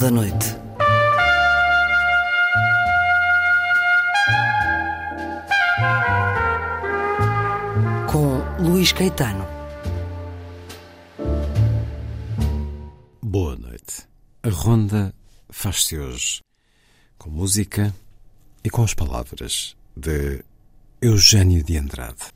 Da Noite. Com Luís Caetano. Boa noite. A ronda faz-se hoje com música e com as palavras de Eugênio de Andrade.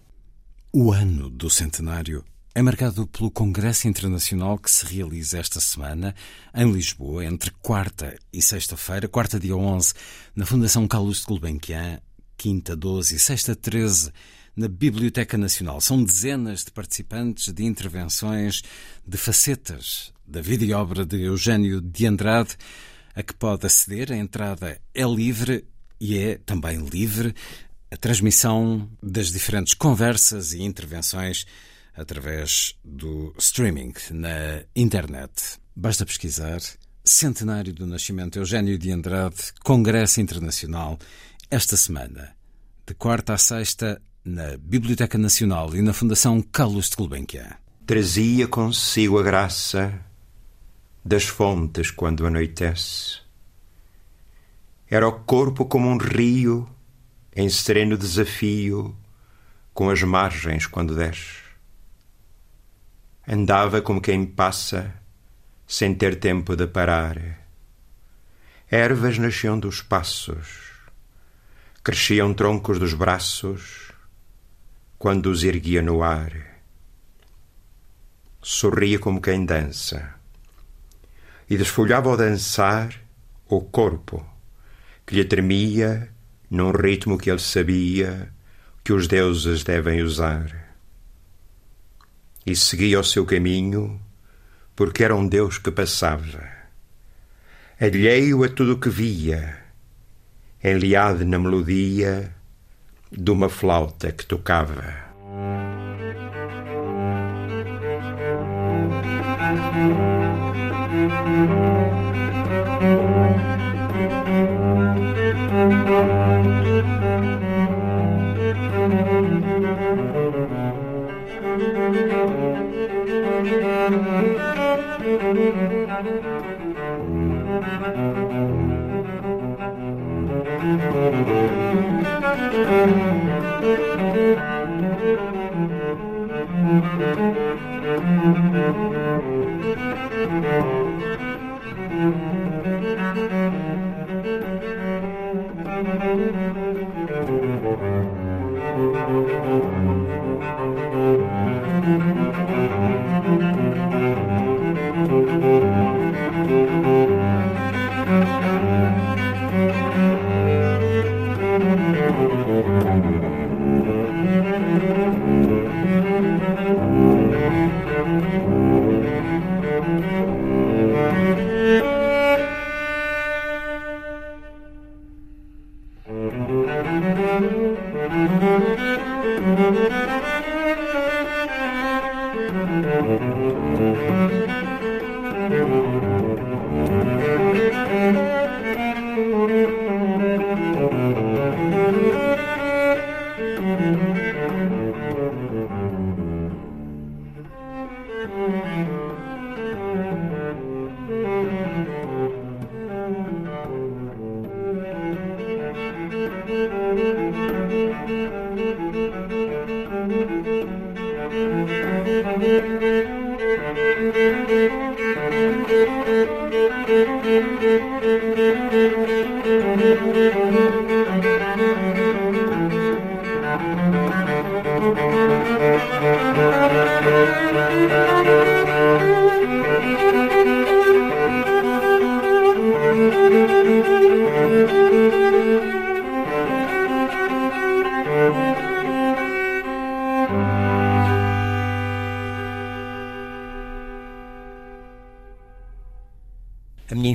O ano do centenário é marcado pelo Congresso Internacional que se realiza esta semana em Lisboa, entre quarta e sexta-feira, quarta dia 11, na Fundação Carlos de Gulbenkian, quinta 12 e sexta 13, na Biblioteca Nacional. São dezenas de participantes de intervenções de facetas da vida e obra de Eugênio de Andrade, a que pode aceder. A entrada é livre e é também livre a transmissão das diferentes conversas e intervenções através do streaming na internet. Basta pesquisar Centenário do Nascimento Eugênio de Andrade, Congresso Internacional, esta semana, de quarta a sexta, na Biblioteca Nacional e na Fundação Carlos de Gulbenkian. Trazia consigo a graça das fontes quando anoitece. Era o corpo como um rio em sereno desafio com as margens quando desce. Andava como quem passa, sem ter tempo de parar. Ervas nasciam dos passos, cresciam troncos dos braços, quando os erguia no ar. Sorria como quem dança, e desfolhava ao dançar o corpo, que lhe tremia num ritmo que ele sabia que os deuses devem usar e seguia o seu caminho, porque era um Deus que passava, alheio a tudo o que via, enliado na melodia de uma flauta que tocava. A minha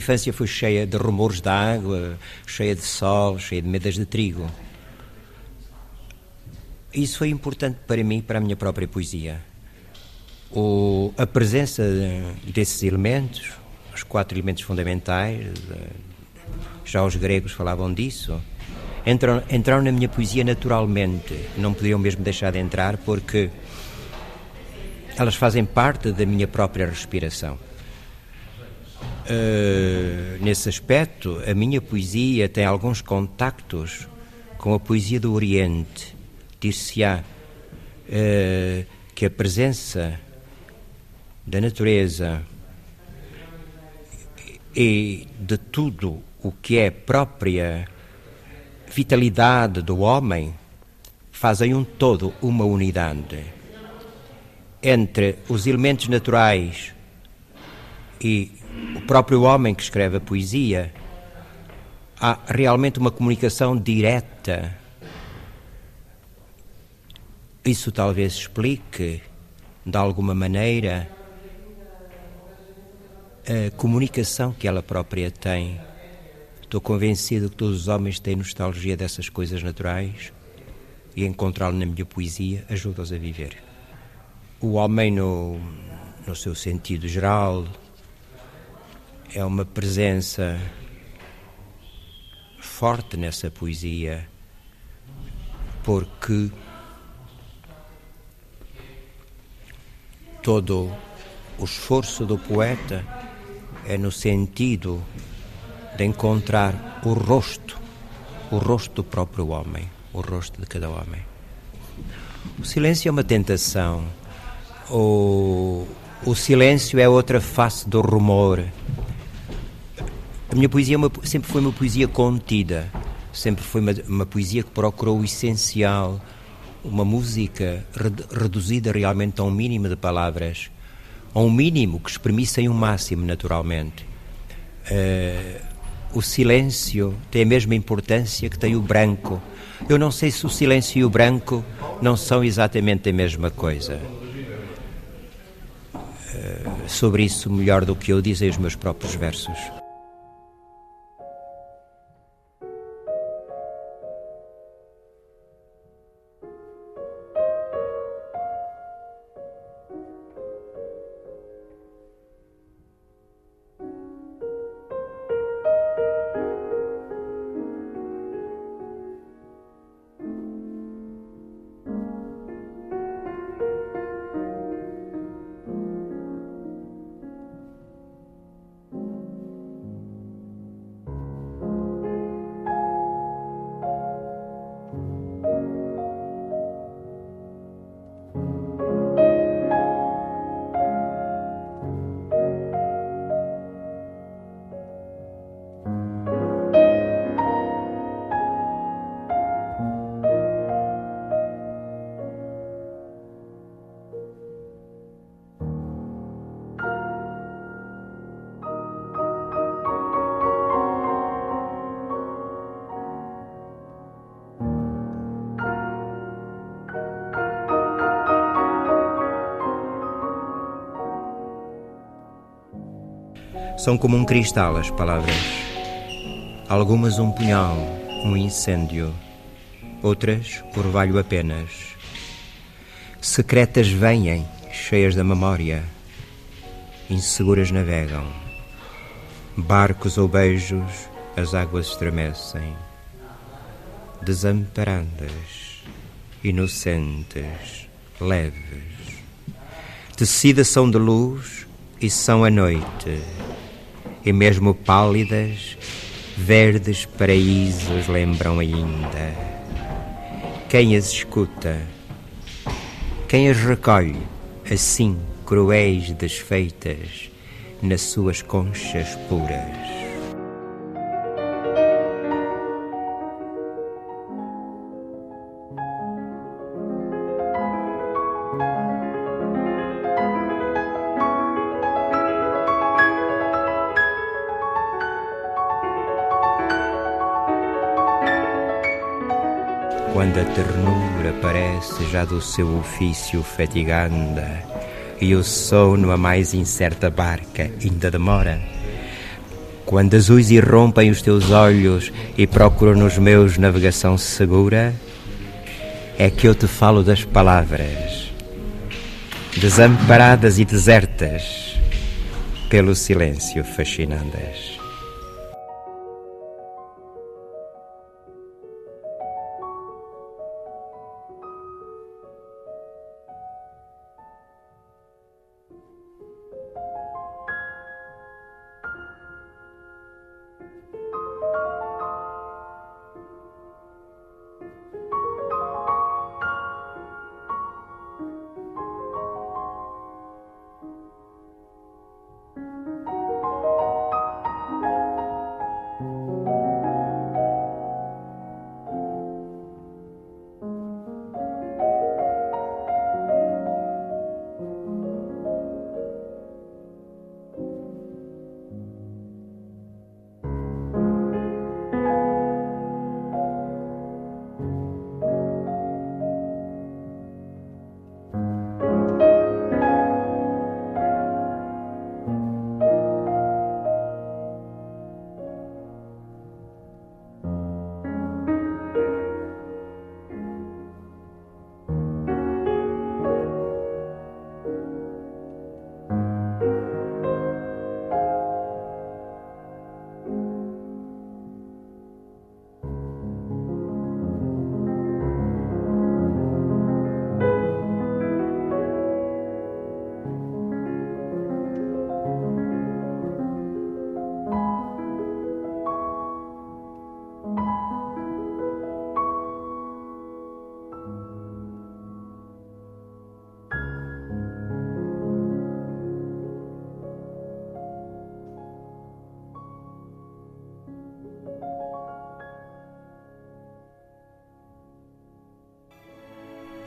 infância foi cheia de rumores da água, cheia de sol, cheia de medas de trigo. Isso foi importante para mim, para a minha própria poesia. O, a presença desses elementos, os quatro elementos fundamentais, já os gregos falavam disso, entraram, entraram na minha poesia naturalmente. Não podiam mesmo deixar de entrar porque elas fazem parte da minha própria respiração. Uh, nesse aspecto, a minha poesia tem alguns contactos com a poesia do Oriente. Dir-se-á uh, que a presença da natureza e de tudo o que é própria vitalidade do homem fazem um todo, uma unidade entre os elementos naturais e o próprio homem que escreve a poesia, há realmente uma comunicação direta. Isso talvez explique, de alguma maneira, a comunicação que ela própria tem. Estou convencido que todos os homens têm nostalgia dessas coisas naturais e encontrá-lo na minha poesia ajuda-os a viver. O homem, no, no seu sentido geral, é uma presença forte nessa poesia, porque todo o esforço do poeta é no sentido de encontrar o rosto, o rosto do próprio homem, o rosto de cada homem. O silêncio é uma tentação. O, o silêncio é outra face do rumor. A minha poesia é uma, sempre foi uma poesia contida, sempre foi uma, uma poesia que procurou o essencial, uma música reduzida realmente a um mínimo de palavras, a um mínimo que exprimissem um máximo, naturalmente. Uh, o silêncio tem a mesma importância que tem o branco. Eu não sei se o silêncio e o branco não são exatamente a mesma coisa. Uh, sobre isso, melhor do que eu, dizem os meus próprios versos. São como um cristal as palavras. Algumas um punhal, um incêndio. Outras, orvalho apenas. Secretas vêm, cheias da memória. Inseguras navegam. Barcos ou beijos, as águas estremecem. Desamparadas, inocentes, leves. Tecidas são de luz e são a noite e mesmo pálidas, verdes paraísos lembram ainda. Quem as escuta, quem as recolhe, assim cruéis desfeitas, nas suas conchas puras. Já do seu ofício fatiganda e o sono a mais incerta barca ainda demora. Quando azuis irrompem os teus olhos e procuram nos meus navegação segura, é que eu te falo das palavras, desamparadas e desertas, pelo silêncio fascinandas.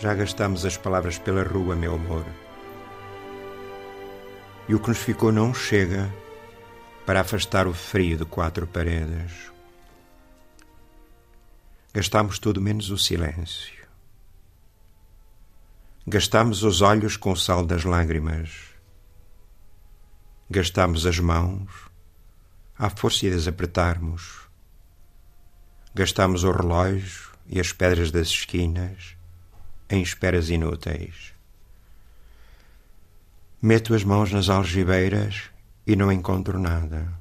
Já gastamos as palavras pela rua, meu amor. E o que nos ficou não chega para afastar o frio de quatro paredes. Gastamos tudo menos o silêncio. Gastamos os olhos com o sal das lágrimas. Gastamos as mãos à força de as apertarmos. Gastamos o relógio e as pedras das esquinas em esperas inúteis. Meto as mãos nas algibeiras e não encontro nada.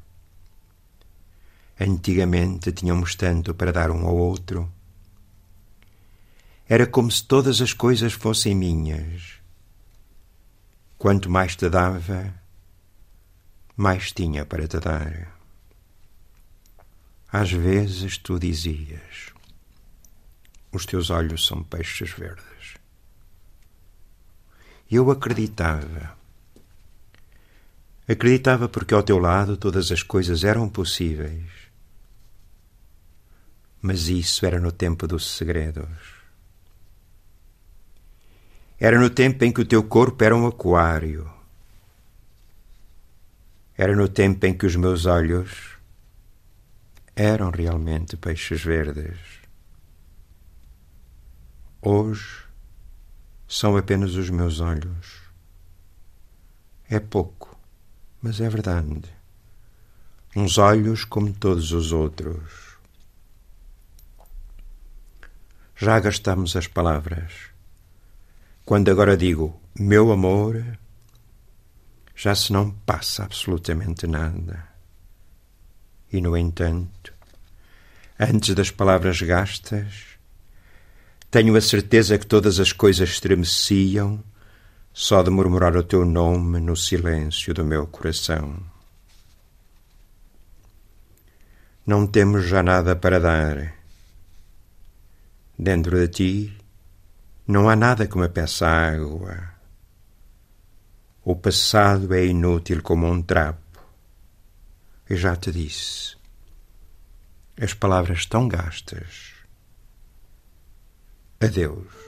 Antigamente tínhamos tanto para dar um ao outro. Era como se todas as coisas fossem minhas. Quanto mais te dava, mais tinha para te dar. Às vezes tu dizias: Os teus olhos são peixes verdes. Eu acreditava. Acreditava porque ao teu lado todas as coisas eram possíveis. Mas isso era no tempo dos segredos. Era no tempo em que o teu corpo era um aquário. Era no tempo em que os meus olhos eram realmente peixes verdes. Hoje são apenas os meus olhos. É pouco, mas é verdade. Uns olhos como todos os outros. Já gastamos as palavras. Quando agora digo meu amor, já se não passa absolutamente nada. E, no entanto, antes das palavras gastas, tenho a certeza que todas as coisas estremeciam só de murmurar o teu nome no silêncio do meu coração. Não temos já nada para dar. Dentro de ti não há nada que me peça água. O passado é inútil como um trapo. Eu já te disse. As palavras estão gastas. Adeus.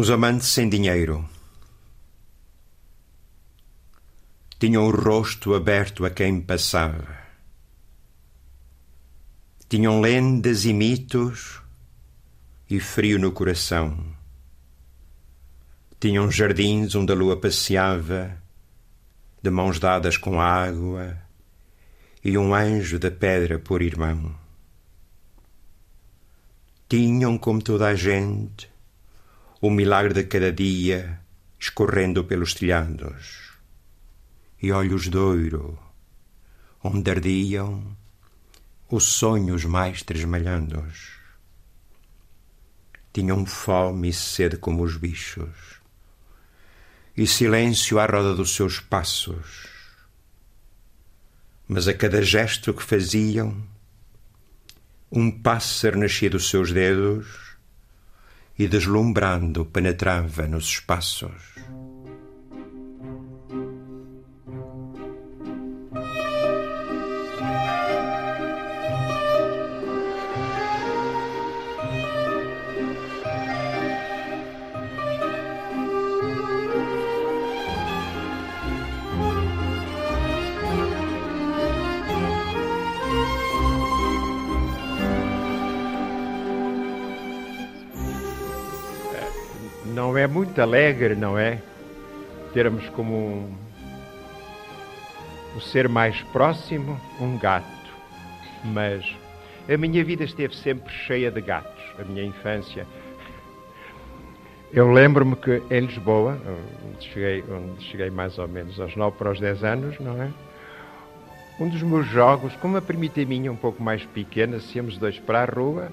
Os amantes sem dinheiro tinham o rosto aberto a quem passava. Tinham lendas e mitos e frio no coração. Tinham jardins onde a lua passeava, de mãos dadas com água, e um anjo da pedra por irmão. Tinham, como toda a gente, o milagre de cada dia escorrendo pelos telhados, e olhos de ouro, onde ardiam os sonhos mais tresmalhandos. Tinham fome e sede como os bichos, e silêncio à roda dos seus passos. Mas a cada gesto que faziam, um pássaro nascia dos seus dedos e deslumbrando penetrava nos espaços. Muito alegre, não é? Termos como um, o ser mais próximo um gato. Mas a minha vida esteve sempre cheia de gatos, a minha infância. Eu lembro-me que em Lisboa, onde cheguei, onde cheguei mais ou menos aos 9 para os 10 anos, não é? Um dos meus jogos, com uma primita minha um pouco mais pequena, íamos dois para a rua,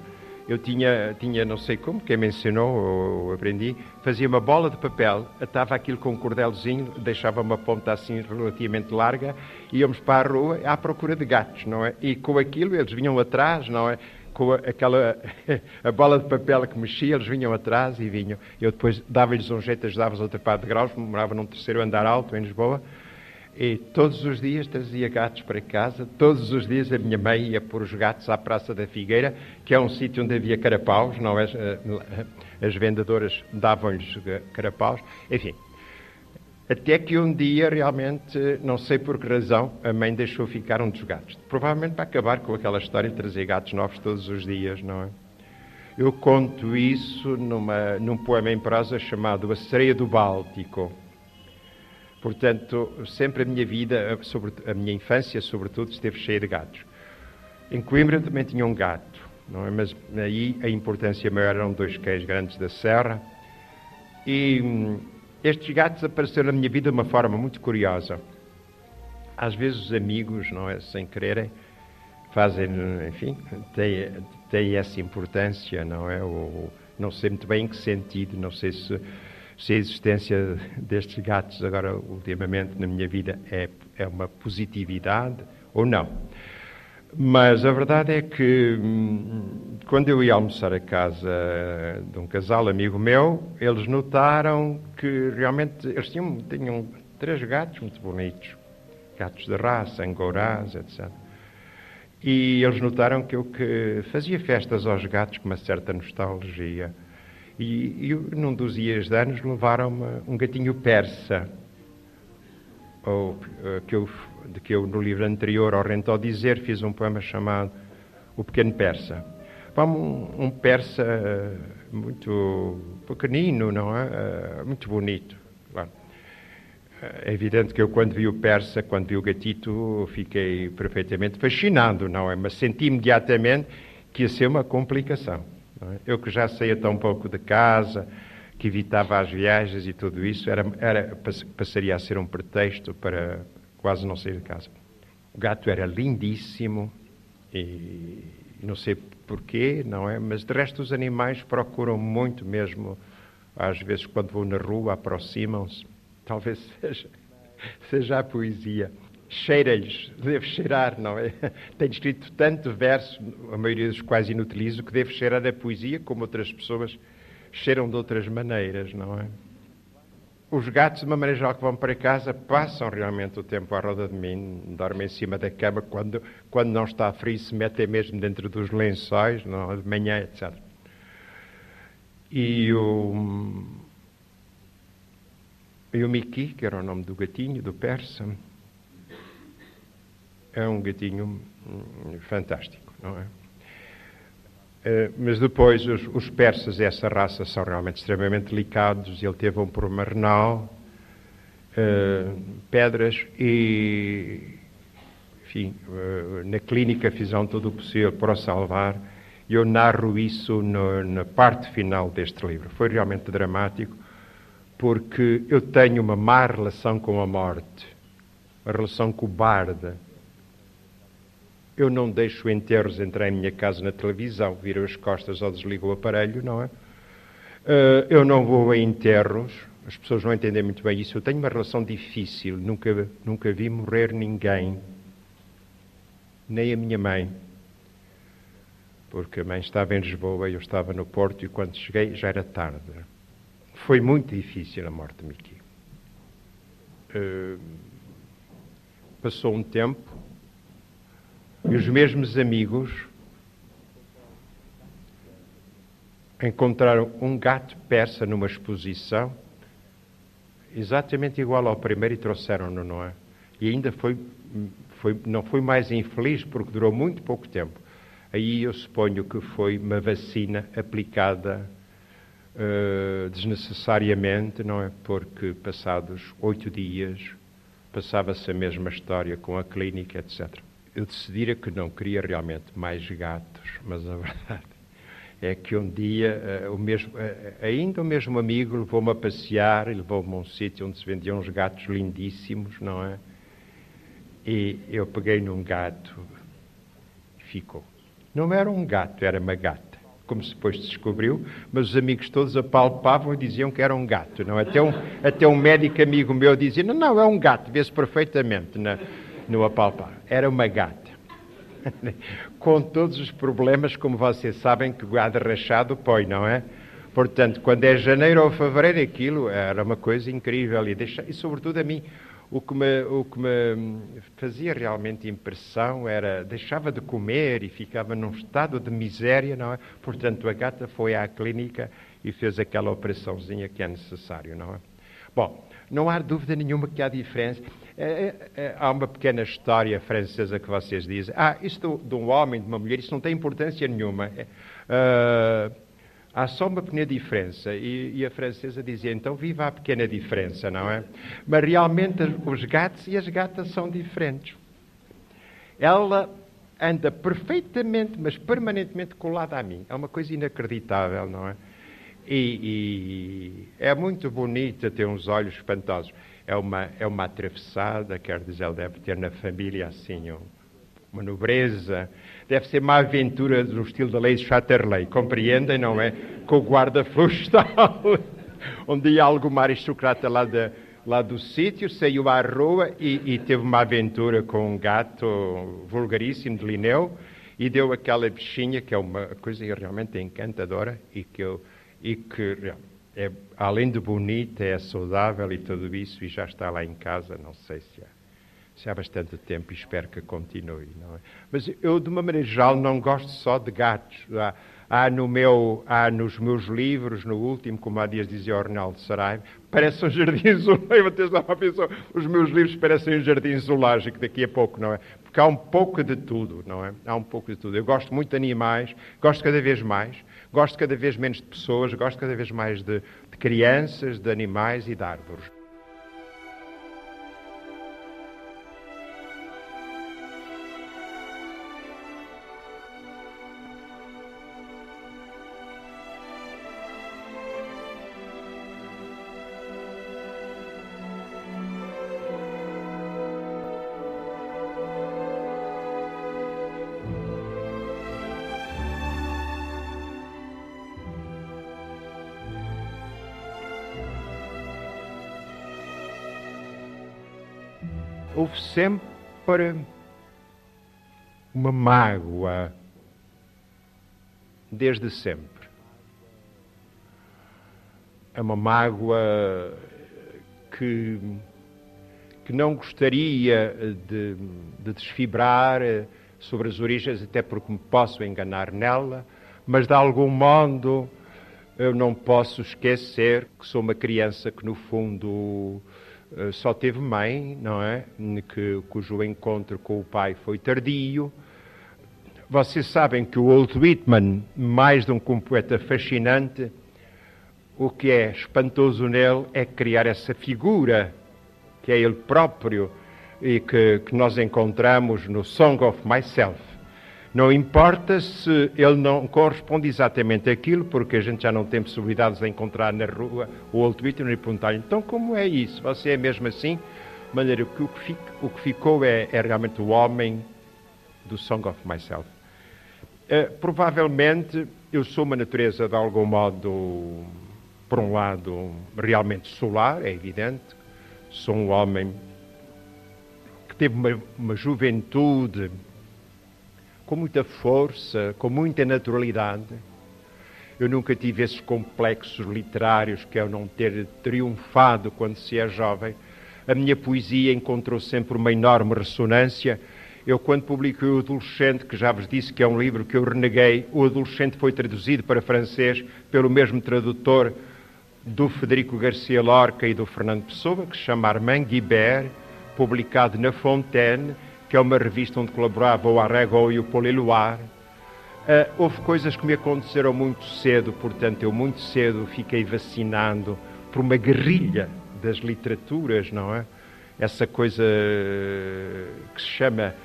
eu tinha, tinha não sei como, quem me ensinou ou, aprendi, fazia uma bola de papel, atava aquilo com um cordelzinho, deixava uma ponta assim relativamente larga, íamos para a rua à procura de gatos, não é? E com aquilo eles vinham atrás, não é? Com aquela a bola de papel que mexia, eles vinham atrás e vinham. Eu depois dava-lhes um jeito, ajudava-os a trepar de graus, morava num terceiro andar alto em Lisboa, e todos os dias trazia gatos para casa, todos os dias a minha mãe ia pôr os gatos à Praça da Figueira, que é um sítio onde havia carapaus, não é? As vendedoras davam-lhes carapaus, enfim. Até que um dia, realmente, não sei por que razão, a mãe deixou ficar um dos gatos. Provavelmente para acabar com aquela história de trazer gatos novos todos os dias, não é? Eu conto isso numa, num poema em prosa chamado A Sereia do Báltico Portanto, sempre a minha vida, sobre, a minha infância, sobretudo, esteve cheia de gatos. Em Coimbra também tinha um gato, é? mas aí a importância maior eram dois cães grandes da serra. E hum, estes gatos apareceram na minha vida de uma forma muito curiosa. Às vezes os amigos, não é, sem quererem, fazem, enfim, têm, têm essa importância, não é? Ou, não sei muito bem em que sentido, não sei se se a existência destes gatos agora ultimamente na minha vida é, é uma positividade ou não. Mas a verdade é que hum, quando eu ia almoçar a casa de um casal amigo meu, eles notaram que realmente eles tinham, tinham Três gatos muito bonitos. Gatos de raça, angorás, etc. E eles notaram que eu que fazia festas aos gatos com uma certa nostalgia. E, e num dos dias de anos levaram-me um gatinho persa, ou, eh, que eu, de que eu no livro anterior, ao Rento ao Dizer, fiz um poema chamado O Pequeno Persa. Um, um persa eh, muito pequenino, não é? Eh, muito bonito. É evidente que eu, quando vi o persa, quando vi o gatito, fiquei perfeitamente fascinado, não é? Mas senti imediatamente que ia ser uma complicação. É? Eu que já saía tão pouco de casa, que evitava as viagens e tudo isso, era, era, passaria a ser um pretexto para quase não sair de casa. O gato era lindíssimo e não sei porquê, não é? Mas de resto os animais procuram muito mesmo, às vezes quando vou na rua aproximam-se, talvez seja, seja a poesia. Cheira-lhes, deve cheirar, não é? Tenho escrito tanto verso, a maioria dos quais inutilizo, que deve cheirar a poesia, como outras pessoas cheiram de outras maneiras, não é? Os gatos, de uma maneira geral, que vão para casa, passam realmente o tempo à roda de mim, dormem em cima da cama, quando, quando não está frio, se metem mesmo dentro dos lençóis, não, é? de manhã, etc. E o, e o Miki, que era o nome do gatinho, do persa, é um gatinho hum, fantástico, não é? Eh, mas depois os, os, persas, essa raça, são realmente extremamente delicados. Ele teve um problema renal, uh, pedras e, enfim, uh, na clínica fizeram tudo o possível para o salvar. Eu narro isso no, na parte final deste livro. Foi realmente dramático, porque eu tenho uma má relação com a morte, uma relação cobarde eu não deixo enterros entrar em minha casa na televisão, viro as costas ou desligo o aparelho, não é? Uh, eu não vou a enterros, as pessoas não entendem muito bem isso. Eu tenho uma relação difícil, nunca, nunca vi morrer ninguém, nem a minha mãe. Porque a mãe estava em Lisboa e eu estava no Porto e quando cheguei já era tarde. Foi muito difícil a morte de Miki. Uh, passou um tempo, e os mesmos amigos encontraram um gato persa numa exposição, exatamente igual ao primeiro, e trouxeram-no, não é? E ainda foi, foi, não foi mais infeliz porque durou muito pouco tempo. Aí eu suponho que foi uma vacina aplicada uh, desnecessariamente, não é? Porque passados oito dias passava-se a mesma história com a clínica, etc eu decidira que não queria realmente mais gatos, mas a verdade é que um dia uh, o mesmo, uh, ainda o mesmo amigo levou-me a passear e levou-me a um sítio onde se vendiam uns gatos lindíssimos, não é? E eu peguei num gato e ficou. Não era um gato, era uma gata, como se depois descobriu, mas os amigos todos apalpavam e diziam que era um gato, não? Até um, até um médico amigo meu dizia: não, não, é um gato, vê-se perfeitamente. Não? No apalpar. Era uma gata. Com todos os problemas, como vocês sabem, que o gado rachado põe, não é? Portanto, quando é janeiro ou fevereiro, aquilo era uma coisa incrível. E, deixa, e sobretudo a mim, o que, me, o que me fazia realmente impressão era deixava de comer e ficava num estado de miséria, não é? Portanto, a gata foi à clínica e fez aquela operaçãozinha que é necessário, não é? Bom, não há dúvida nenhuma que há diferença. É, é, é, há uma pequena história francesa que vocês dizem. Ah, isto de um homem, de uma mulher, isso não tem importância nenhuma. Uh, há só uma pequena diferença. E, e, a francesa dizia, então viva a pequena diferença, não é? Mas realmente os gatos e as gatas são diferentes. Ela anda perfeitamente, mas permanentemente colada a mim. É uma coisa inacreditável, não é? E, e é muito bonita, tem uns olhos espantosos é uma, é uma atravessada, quer dizer, ele deve ter na família assim uma nobreza, deve ser uma aventura no estilo da lei de Chatterley, compreendem, não é? Com o guarda florestal, onde ia alguma aristocrata lá, de, lá do sítio, saiu à rua e, e, teve uma aventura com um gato vulgaríssimo de Linneu e deu aquela bichinha que é uma coisa realmente encantadora e que, eu, e que é, além de bonita, é saudável e tudo isso, e já está lá em casa, não sei se há, se há bastante tempo e espero que continue. É? Mas eu, de uma maneira geral, não gosto só de gatos. Há, há, no meu, há nos meus livros, no último, como há dias dizia o Ronaldo Saraiva, parece um jardim zoológico. Os meus livros parecem um jardim zoológico daqui a pouco, não é? Porque há um pouco de tudo, não é? Há um pouco de tudo. Eu gosto muito de animais, gosto cada vez mais. Gosto cada vez menos de pessoas, gosto cada vez mais de, de crianças, de animais e de árvores. Sempre uma mágoa, desde sempre. É uma mágoa que, que não gostaria de, de desfibrar sobre as origens, até porque me posso enganar nela, mas de algum modo eu não posso esquecer que sou uma criança que, no fundo, só teve mãe, não é? Que, cujo encontro com o pai foi tardio. Vocês sabem que o Walt Whitman, mais de um poeta fascinante, o que é espantoso nele é criar essa figura, que é ele próprio, e que, que nós encontramos no Song of Myself não importa se ele não corresponde exatamente àquilo, porque a gente já não tem possibilidades de encontrar na rua o Old Whitney e perguntar então como é isso? Você é mesmo assim? De maneira que o que, fica, o que ficou é, é, realmente o homem do Song of Myself. Uh, provavelmente eu sou uma natureza de algum modo, por um lado, realmente solar, é evidente. Sou um homem que teve uma, uma juventude com muita força, com muita naturalidade. Eu nunca tive esses complexos literários que é não ter triunfado quando se é jovem. A minha poesia encontrou sempre uma enorme ressonância. Eu, quando publiquei O Adolescente, que já vos disse que é um livro que eu reneguei, O Adolescente foi traduzido para francês pelo mesmo tradutor do Federico Garcia Lorca e do Fernando Pessoa, que se chama Armand Guibert, publicado na Fontaine, que é uma revista onde colaborava o Arrego e o Poliloir. Uh, houve coisas que me aconteceram muito cedo, portanto, eu muito cedo fiquei vacinando por uma guerrilha das literaturas, não é? Essa coisa que se chama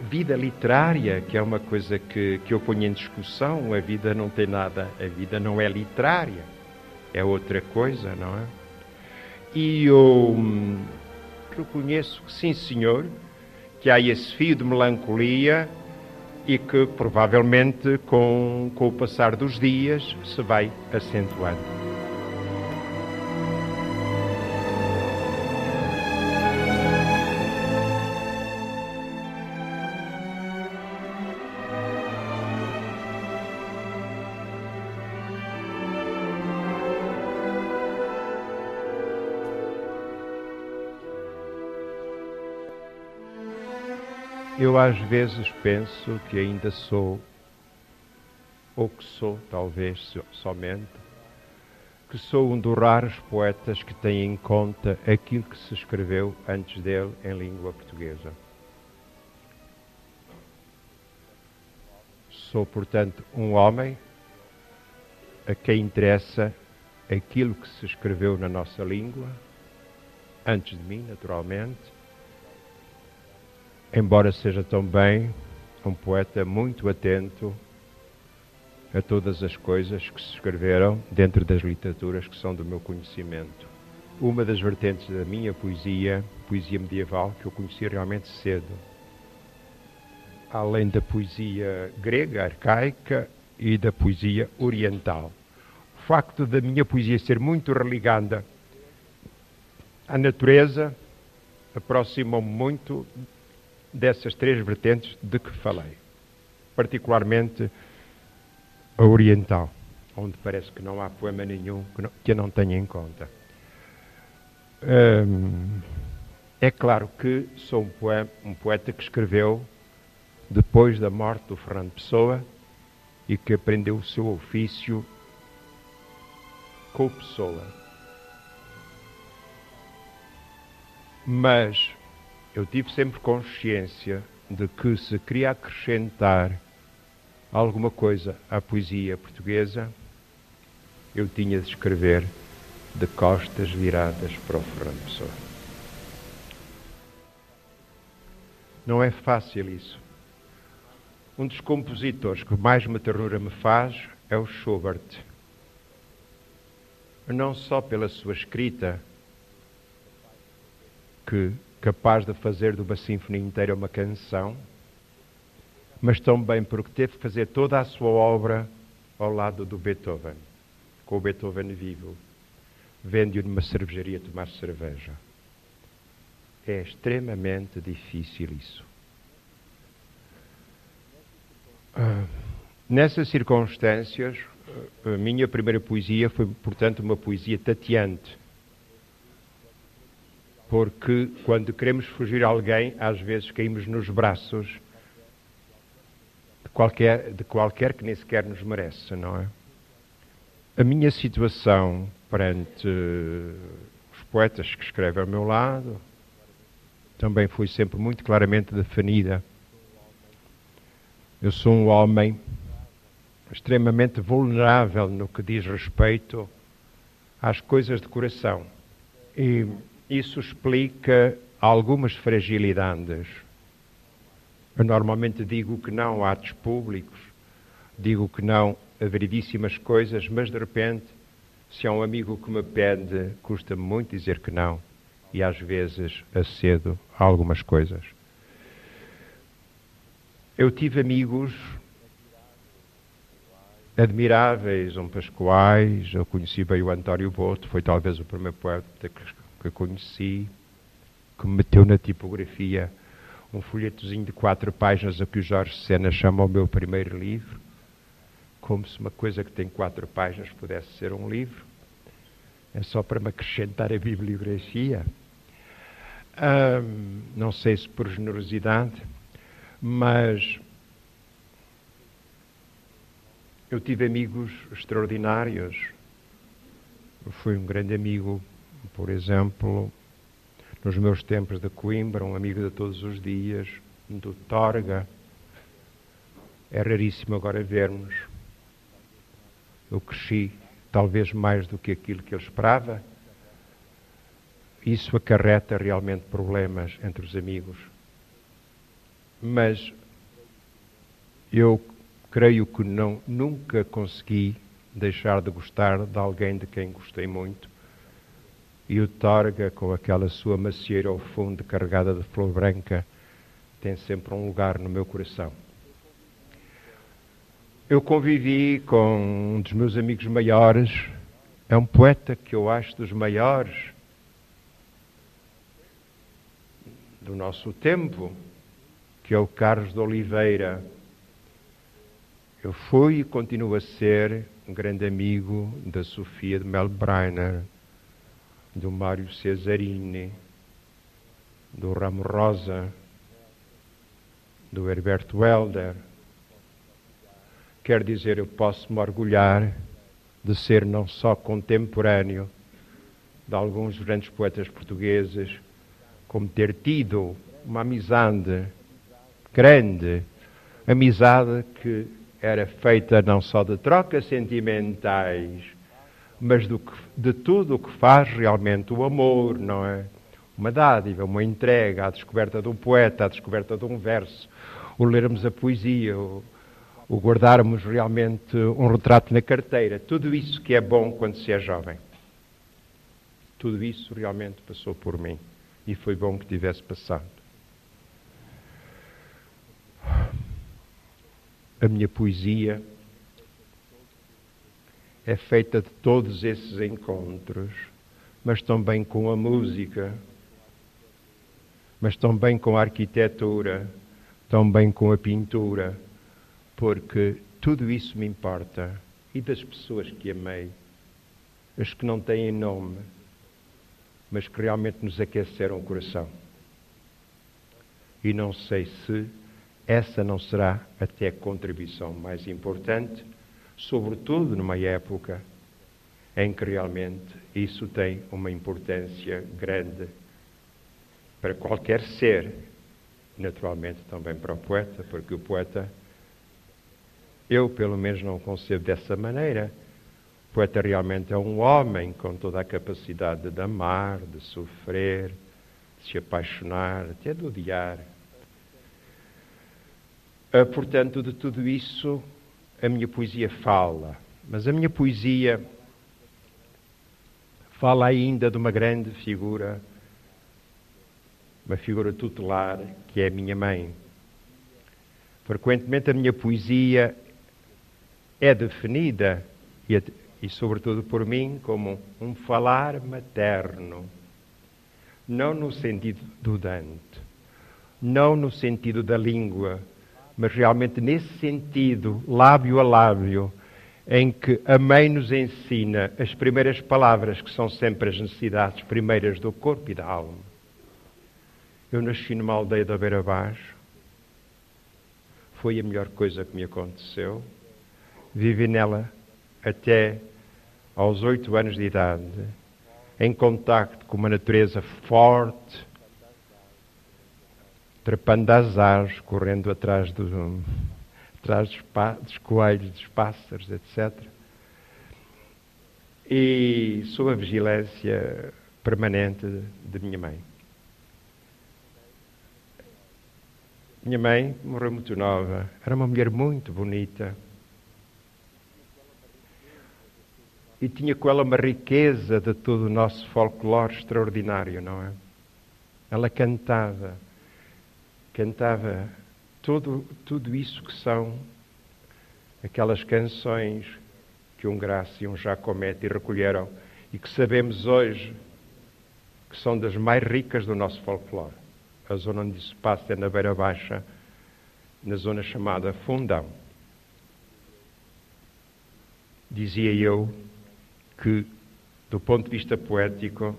vida literária, que é uma coisa que, que eu ponho em discussão. A vida não tem nada, a vida não é literária, é outra coisa, não é? E eu hum, reconheço que, sim, senhor, que há esse fio de melancolia e que provavelmente com, com o passar dos dias se vai acentuando. Eu às vezes penso que ainda sou, ou que sou, talvez somente, que sou um dos raros poetas que tem em conta aquilo que se escreveu antes dele em língua portuguesa. Sou, portanto, um homem a quem interessa aquilo que se escreveu na nossa língua, antes de mim, naturalmente, embora seja também um poeta muito atento a todas as coisas que se escreveram dentro das literaturas que são do meu conhecimento. Uma das vertentes da minha poesia, poesia medieval, que eu conheci realmente cedo, além da poesia grega, arcaica e da poesia oriental. O facto da minha poesia ser muito religada à natureza aproxima-me muito dessas três vertentes de que falei, particularmente a oriental. onde parece que não há poema nenhum que, não, que eu não tenha em conta. Hum, é claro que sou um poeta, um poeta que escreveu depois da morte do Fernando Pessoa e que aprendeu o seu ofício com Pessoa. Mas eu tive sempre consciência de que se queria acrescentar alguma coisa à poesia portuguesa, eu tinha de escrever de costas viradas para o Fernando Pessoa. Não é fácil isso. Um dos compositores que mais uma ternura me faz é o Schubert. Não só pela sua escrita, que capaz de fazer de uma sinfonia inteira uma canção, mas também porque teve que fazer toda a sua obra ao lado do Beethoven, com o Beethoven vivo, vendo-o numa cervejaria tomar cerveja. É extremamente difícil isso. Ah, nessas circunstâncias, a minha primeira poesia foi, portanto, uma poesia tateante. Porque quando queremos fugir a alguém, às vezes caímos nos braços de qualquer, de qualquer que nem sequer nos merece, não é? A minha situação perante os poetas que escrevem ao meu lado também foi sempre muito claramente definida. Eu sou um homem extremamente vulnerável no que diz respeito às coisas de coração. E isso explica algumas fragilidades eu normalmente digo que não a atos públicos, digo que não a veridíssimas coisas, mas de repente, se há um amigo que me pede, custa-me muito dizer que não, e às vezes acedo a algumas coisas. Eu tive amigos admiráveis, um Pascoais, eu conheci bem o António Boto, foi talvez o primeiro poeta que conheci, que me meteu na tipografia um folhetozinho de quatro páginas a que o Jorge Sena chama o meu primeiro livro, como se uma coisa que tem quatro páginas pudesse ser um livro. É só para me acrescentar a bibliografia. não sei se por generosidade, mas eu tive amigos extraordinários. Eu fui um grande amigo, por exemplo, nos meus tempos de Coimbra, um amigo de todos os dias, do Torga. É raríssimo agora vermos. Eu cresci talvez mais do que aquilo que ele esperava. Isso acarreta realmente problemas entre os amigos. Mas eu creio que não, nunca consegui deixar de gostar de alguém de quem gostei muito e o Torga, com aquela sua macieira ao fundo carregada de flor branca, tem sempre um lugar no meu coração. Eu convivi com um dos meus amigos maiores, é um poeta que eu acho dos maiores do nosso tempo, que é o Carlos de Oliveira. Eu fui e continuo a ser um grande amigo da Sofia de Melbreiner do Mário Cesarini, do Ramo Rosa, do Herberto Helder. Quer dizer, eu posso me orgulhar de ser não só contemporâneo de alguns grandes poetas portugueses, como ter tido uma amizade grande, amizade que era feita não só de trocas sentimentais, mas do que, de tudo o que faz realmente o amor, não é? Uma dádiva, uma entrega, a descoberta de um poeta, a descoberta de um verso, o lermos a poesia, o, o guardarmos realmente um retrato na carteira, tudo isso que é bom quando se é jovem. Tudo isso realmente passou por mim e foi bom que tivesse passado. A minha poesia é feita de todos esses encontros, mas também com a música, mas também com a arquitetura, também com a pintura, porque tudo isso me importa. e das pessoas que amei, as que não têm nome, mas que realmente nos aqueceram o coração. E não sei se essa não será até a contribuição mais importante, sobretudo numa época em que realmente isso tem uma importância grande para qualquer ser, naturalmente também para o poeta, porque o poeta, eu pelo menos não o concebo dessa maneira. O poeta realmente é um homem com toda a capacidade de amar, de sofrer, de se apaixonar, até de odiar. Ah, portanto, de tudo isso a minha poesia fala, mas a minha poesia fala ainda de uma grande figura, uma figura tutelar, que é a minha mãe. Frequentemente a minha poesia é definida, e, e sobretudo por mim, como um falar materno. Não no sentido do Dante, não no sentido da língua, mas realmente nesse sentido, lábio a lábio, em que a mãe nos ensina as primeiras palavras, que são sempre as necessidades primeiras do corpo e da alma. Eu nasci numa aldeia da Beira Baixo, foi a melhor coisa que me aconteceu. Vivi nela até aos oito anos de idade, em contacto com uma natureza forte, trepando as árvores, correndo atrás, do, atrás dos, dos coelhos, dos pássaros, etc. E sob a vigilância permanente de minha mãe. Minha mãe morreu muito nova, era uma mulher muito bonita. E tinha com ela uma riqueza de todo o nosso folclore extraordinário, não é? Ela cantava cantava tudo, tudo isso que são aquelas canções que um Graça e um Jacomete recolheram e que sabemos hoje que são das mais ricas do nosso folclore. A zona onde isso passa é na Beira Baixa, na zona chamada Fundão. Dizia eu que, do ponto de vista poético,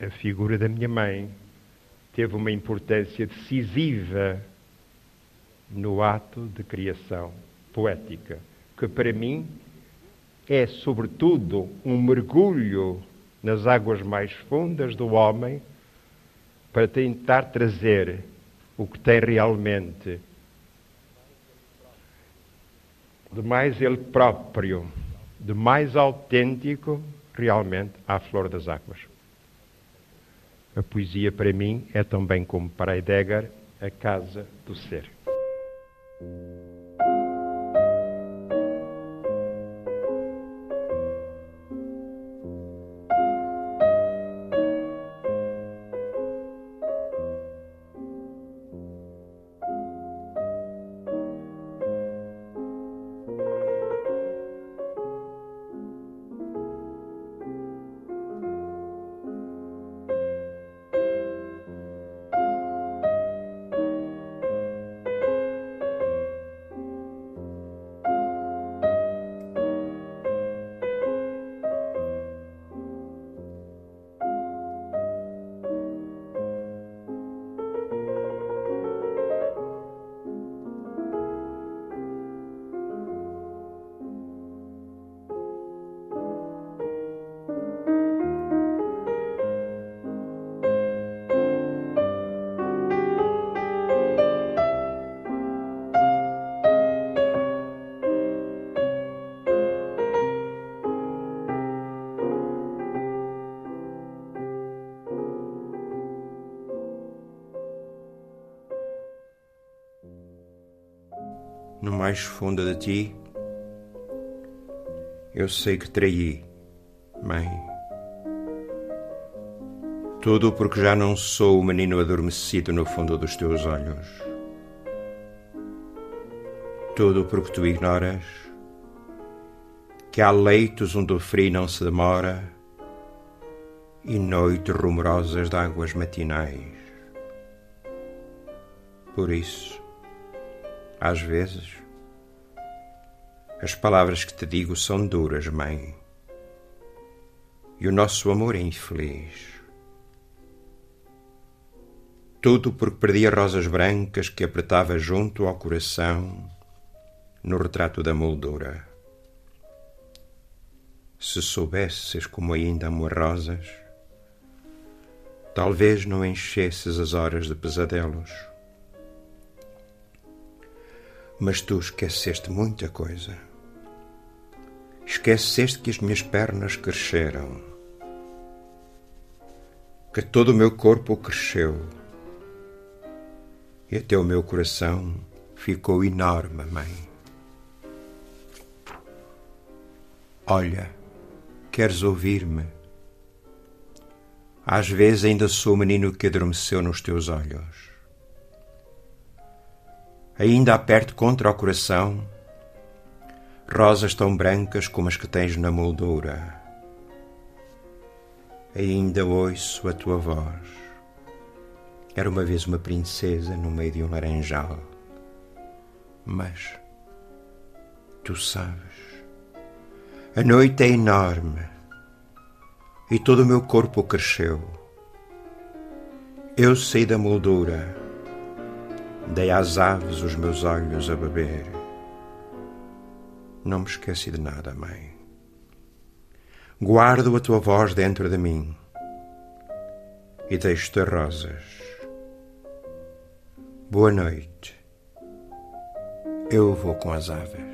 a figura da minha mãe teve uma importância decisiva no ato de criação poética, que para mim é, sobretudo, um mergulho nas águas mais fundas do homem para tentar trazer o que tem realmente de mais ele próprio, de mais autêntico, realmente à flor das águas. A poesia para mim é também como para Heidegger a casa do ser. Mais fundo de ti, eu sei que traí, mãe. Tudo porque já não sou o menino adormecido no fundo dos teus olhos. Tudo porque tu ignoras que há leitos onde o frio não se demora e noites rumorosas de águas matinais. Por isso, às vezes, As palavras que te digo são duras, mãe. E o nosso amor é infeliz. Tudo porque perdi as rosas brancas que apertava junto ao coração no retrato da moldura. Se soubesses como ainda amo as rosas, talvez não enchesses as horas de pesadelos. Mas tu esqueceste muita coisa. Esqueceste que as minhas pernas cresceram, que todo o meu corpo cresceu e até o meu coração ficou enorme, mãe. Olha, queres ouvir-me? Às vezes ainda sou o menino que adormeceu nos teus olhos. Ainda aperto contra o coração rosas tão brancas como as que tens na moldura. Ainda ouço a tua voz. Era uma vez uma princesa no meio de um laranjal. Mas tu sabes, a noite é enorme e todo o meu corpo cresceu. Eu saí da moldura, dei às aves os meus olhos a beber. Não me esqueci de nada, mãe. Guardo a tua voz dentro de mim e deixo-te rosas. Boa noite. Eu vou com as aves.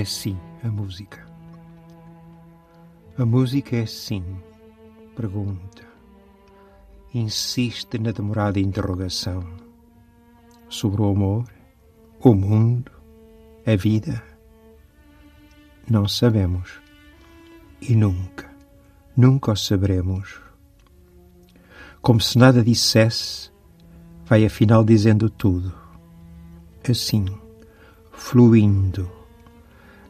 É sim a música. A música é sim pergunta. Insiste na demorada interrogação sobre o amor, o mundo, a vida. Não sabemos e nunca, nunca o saberemos. Como se nada dissesse, vai afinal dizendo tudo. Assim, fluindo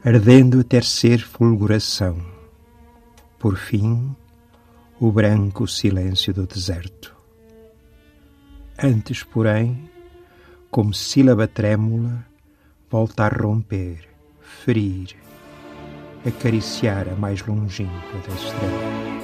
ardendo até ser fulguração. Por fim, o branco silêncio do deserto. Antes, porém, como sílaba trêmula, volta a romper, ferir, acariciar a mais longínqua das estrelas.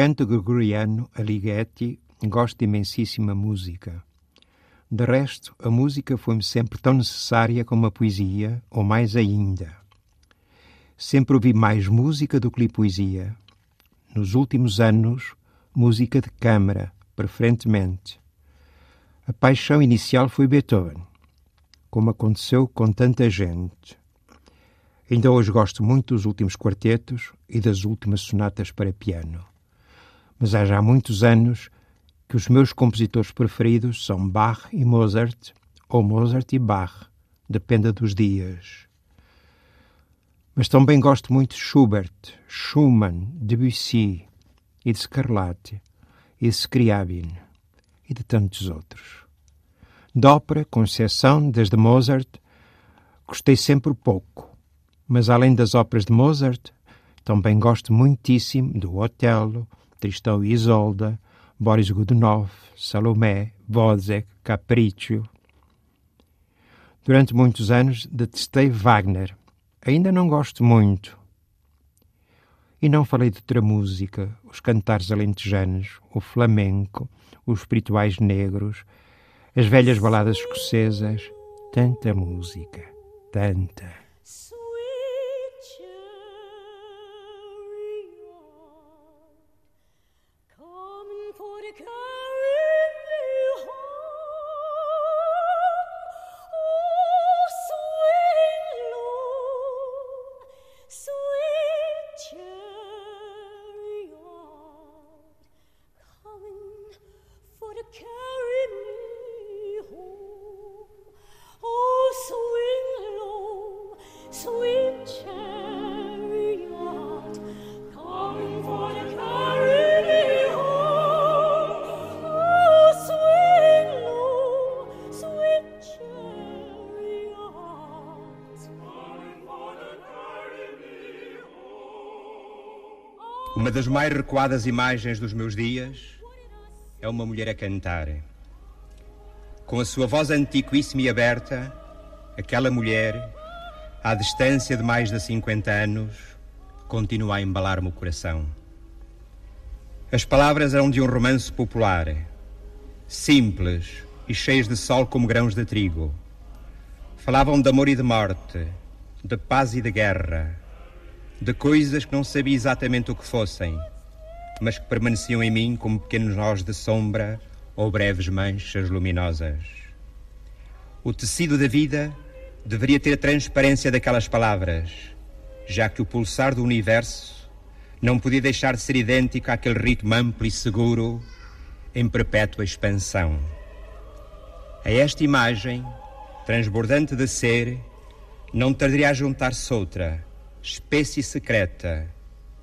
Canto gregoriano Alighetti gosto de imensíssima música. De resto, a música foi-me sempre tão necessária como a poesia, ou mais ainda. Sempre ouvi mais música do que li poesia. Nos últimos anos, música de câmara, preferentemente. A paixão inicial foi Beethoven, como aconteceu com tanta gente. Ainda hoje gosto muito dos últimos quartetos e das últimas sonatas para piano mas há já muitos anos que os meus compositores preferidos são Bach e Mozart, ou Mozart e Bach, dependa dos dias. Mas também gosto muito de Schubert, Schumann, Debussy e de Scarlatti e de Scriabin e de tantos outros. De ópera, com exceção desde Mozart, gostei sempre pouco, mas além das óperas de Mozart, também gosto muitíssimo do Otelo, Tristão e Isolda, Boris Godunov, Salomé, Wozzeck, Capriccio. Durante muitos anos detestei Wagner. Ainda não gosto muito. E não falei de outra música, os cantares alentejanos, o flamenco, os espirituais negros, as velhas baladas escocesas. Tanta música, tanta. Mais recuadas imagens dos meus dias é uma mulher a cantar. Com a sua voz antiquíssima e aberta, aquela mulher, à distância de mais de 50 anos, continua a embalar-me o coração. As palavras eram de um romance popular, simples e cheias de sol como grãos de trigo. Falavam de amor e de morte, de paz e de guerra, de coisas que não sabia exatamente o que fossem, mas que permaneciam em mim como pequenos nós de sombra ou breves manchas luminosas. O tecido da vida deveria ter a transparência daquelas palavras, já que o pulsar do universo não podia deixar de ser idêntico àquele ritmo amplo e seguro em perpétua expansão. A esta imagem, transbordante de ser, não tardaria a juntar-se outra Espécie secreta,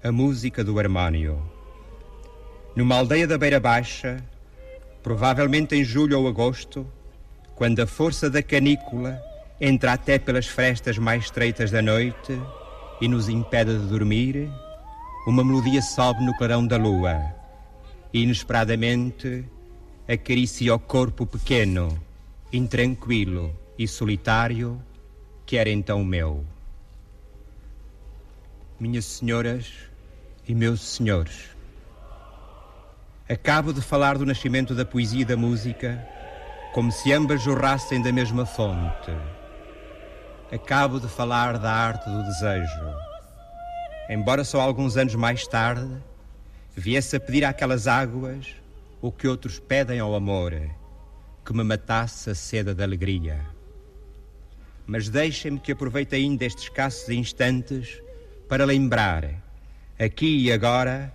a música do harmónio. Numa aldeia da Beira Baixa, provavelmente em julho ou agosto, quando a força da canícula entra até pelas frestas mais estreitas da noite e nos impede de dormir, uma melodia sobe no clarão da lua e, inesperadamente, acaricia o corpo pequeno, intranquilo e solitário que era então meu. minhas senhoras e meus senhores. Acabo de falar do nascimento da poesia e da música como se ambas jorrassem da mesma fonte. Acabo de falar da arte do desejo. Embora só alguns anos mais tarde viesse a pedir àquelas águas o que outros pedem ao amor, que me matasse a seda da alegria. Mas deixem-me que aproveite ainda estes escassos instantes para lembrar, aqui e agora,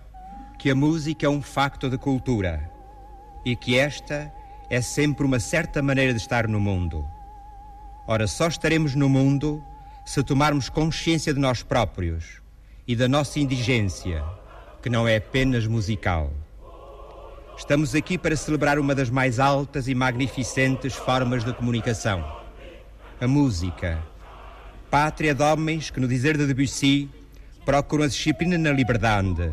que a música é um facto de cultura e que esta é sempre uma certa maneira de estar no mundo. Ora, só estaremos no mundo se tomarmos consciência de nós próprios e da nossa indigência, que não é apenas musical. Estamos aqui para celebrar uma das mais altas e magnificentes formas de comunicação: a música. Pátria de homens que, no dizer de Debussy, procuram a disciplina na liberdade.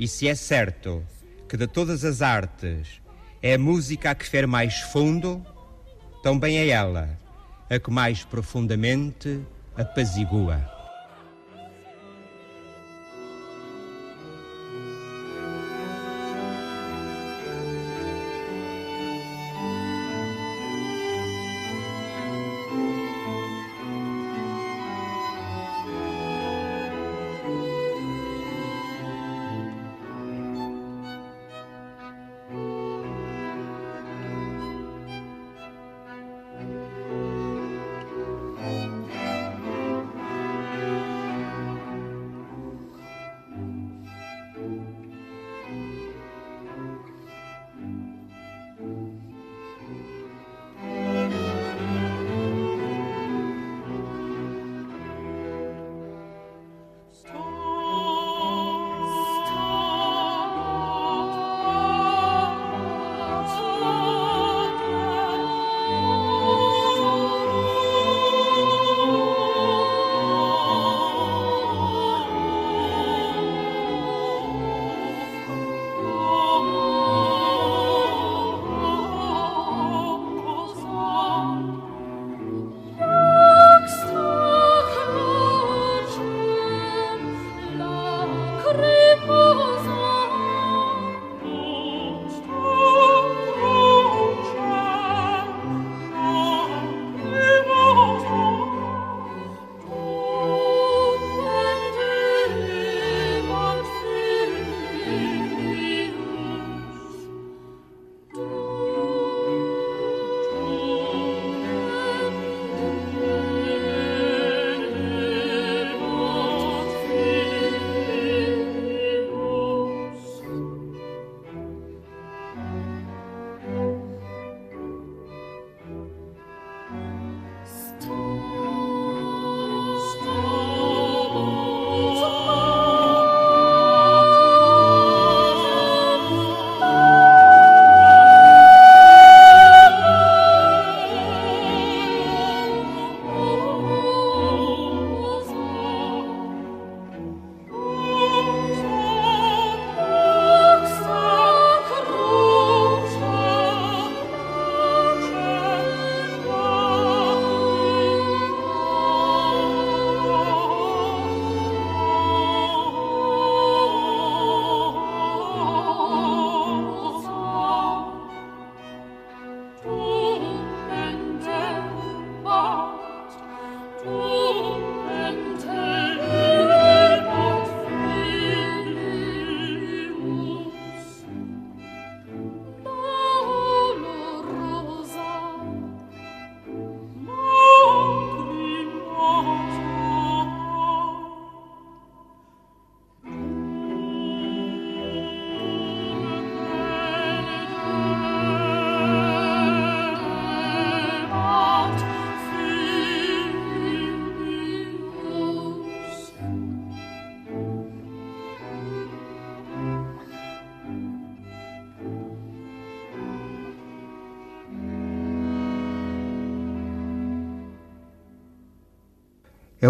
E se é certo que de todas as artes é a música a que fere mais fundo, também é ela a que mais profundamente apazigua.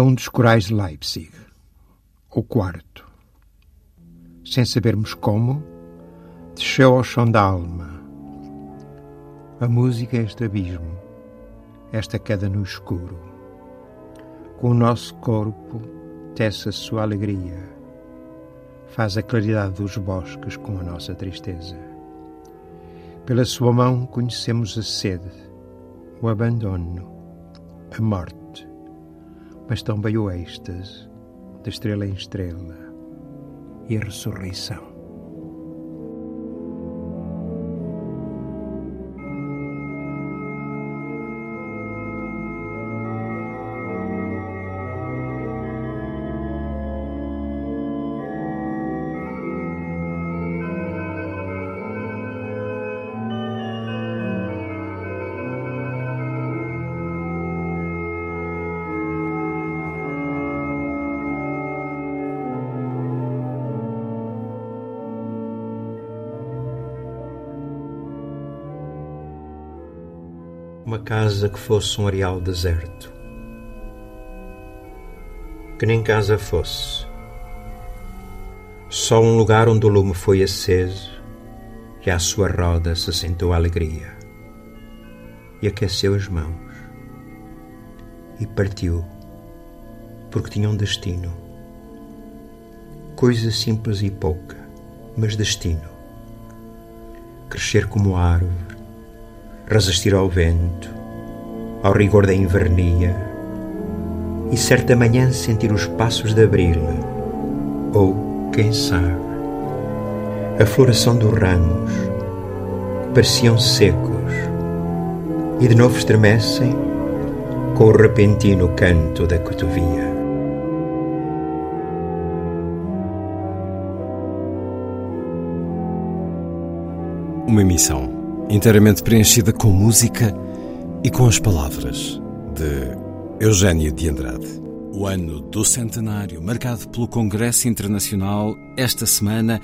É um dos corais de Leipzig, o quarto. Sem sabermos como, desceu ao chão da alma. A música é este abismo, esta queda no escuro. Com o nosso corpo tece a sua alegria, faz a claridade dos bosques com a nossa tristeza. Pela sua mão conhecemos a sede, o abandono, a morte, mas também o êxtase, de estrela em estrela, e a ressurreição. Casa que fosse um areal deserto. Que nem casa fosse. Só um lugar onde o lume foi aceso e à sua roda se sentou a alegria. E aqueceu as mãos. E partiu, porque tinha um destino. Coisa simples e pouca, mas destino. Crescer como árvore, resistir ao vento, ao rigor da invernia e certa manhã sentir os passos de abril, ou, quem sabe, a floração dos ramos que pareciam secos e de novo estremecem com o repentino canto da cotovia. Uma emissão inteiramente preenchida com música e com as palavras de Eugênio de Andrade. O ano do centenário, marcado pelo Congresso Internacional, esta semana,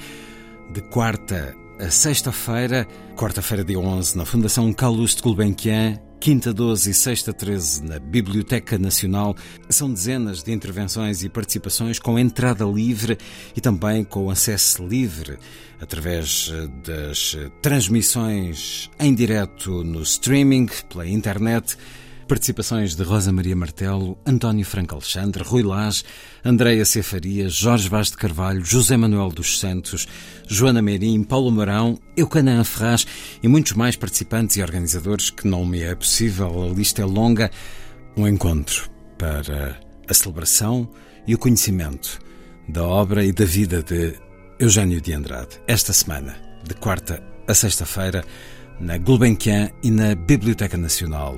de quarta a sexta-feira, quarta-feira, dia 11, na Fundação Calouste Gulbenkian, quinta 12 e sexta 13 na Biblioteca Nacional. São dezenas de intervenções e participações com entrada livre e também com acesso livre através eh, das eh, transmissões em direto no streaming, pela internet. Participações de Rosa Maria Martelo, António Franco Alexandre, Rui Lage, Andréia Cefaria, Jorge Vaz de Carvalho, José Manuel dos Santos, Joana Meirim, Paulo Mourão, Eucanã Ferraz e muitos mais participantes e organizadores que não me é possível, a lista é longa. Um encontro para a celebração e o conhecimento da obra e da vida de Eugênio de Andrade, esta semana, de quarta a sexta-feira, na Gulbenkian e na Biblioteca Nacional,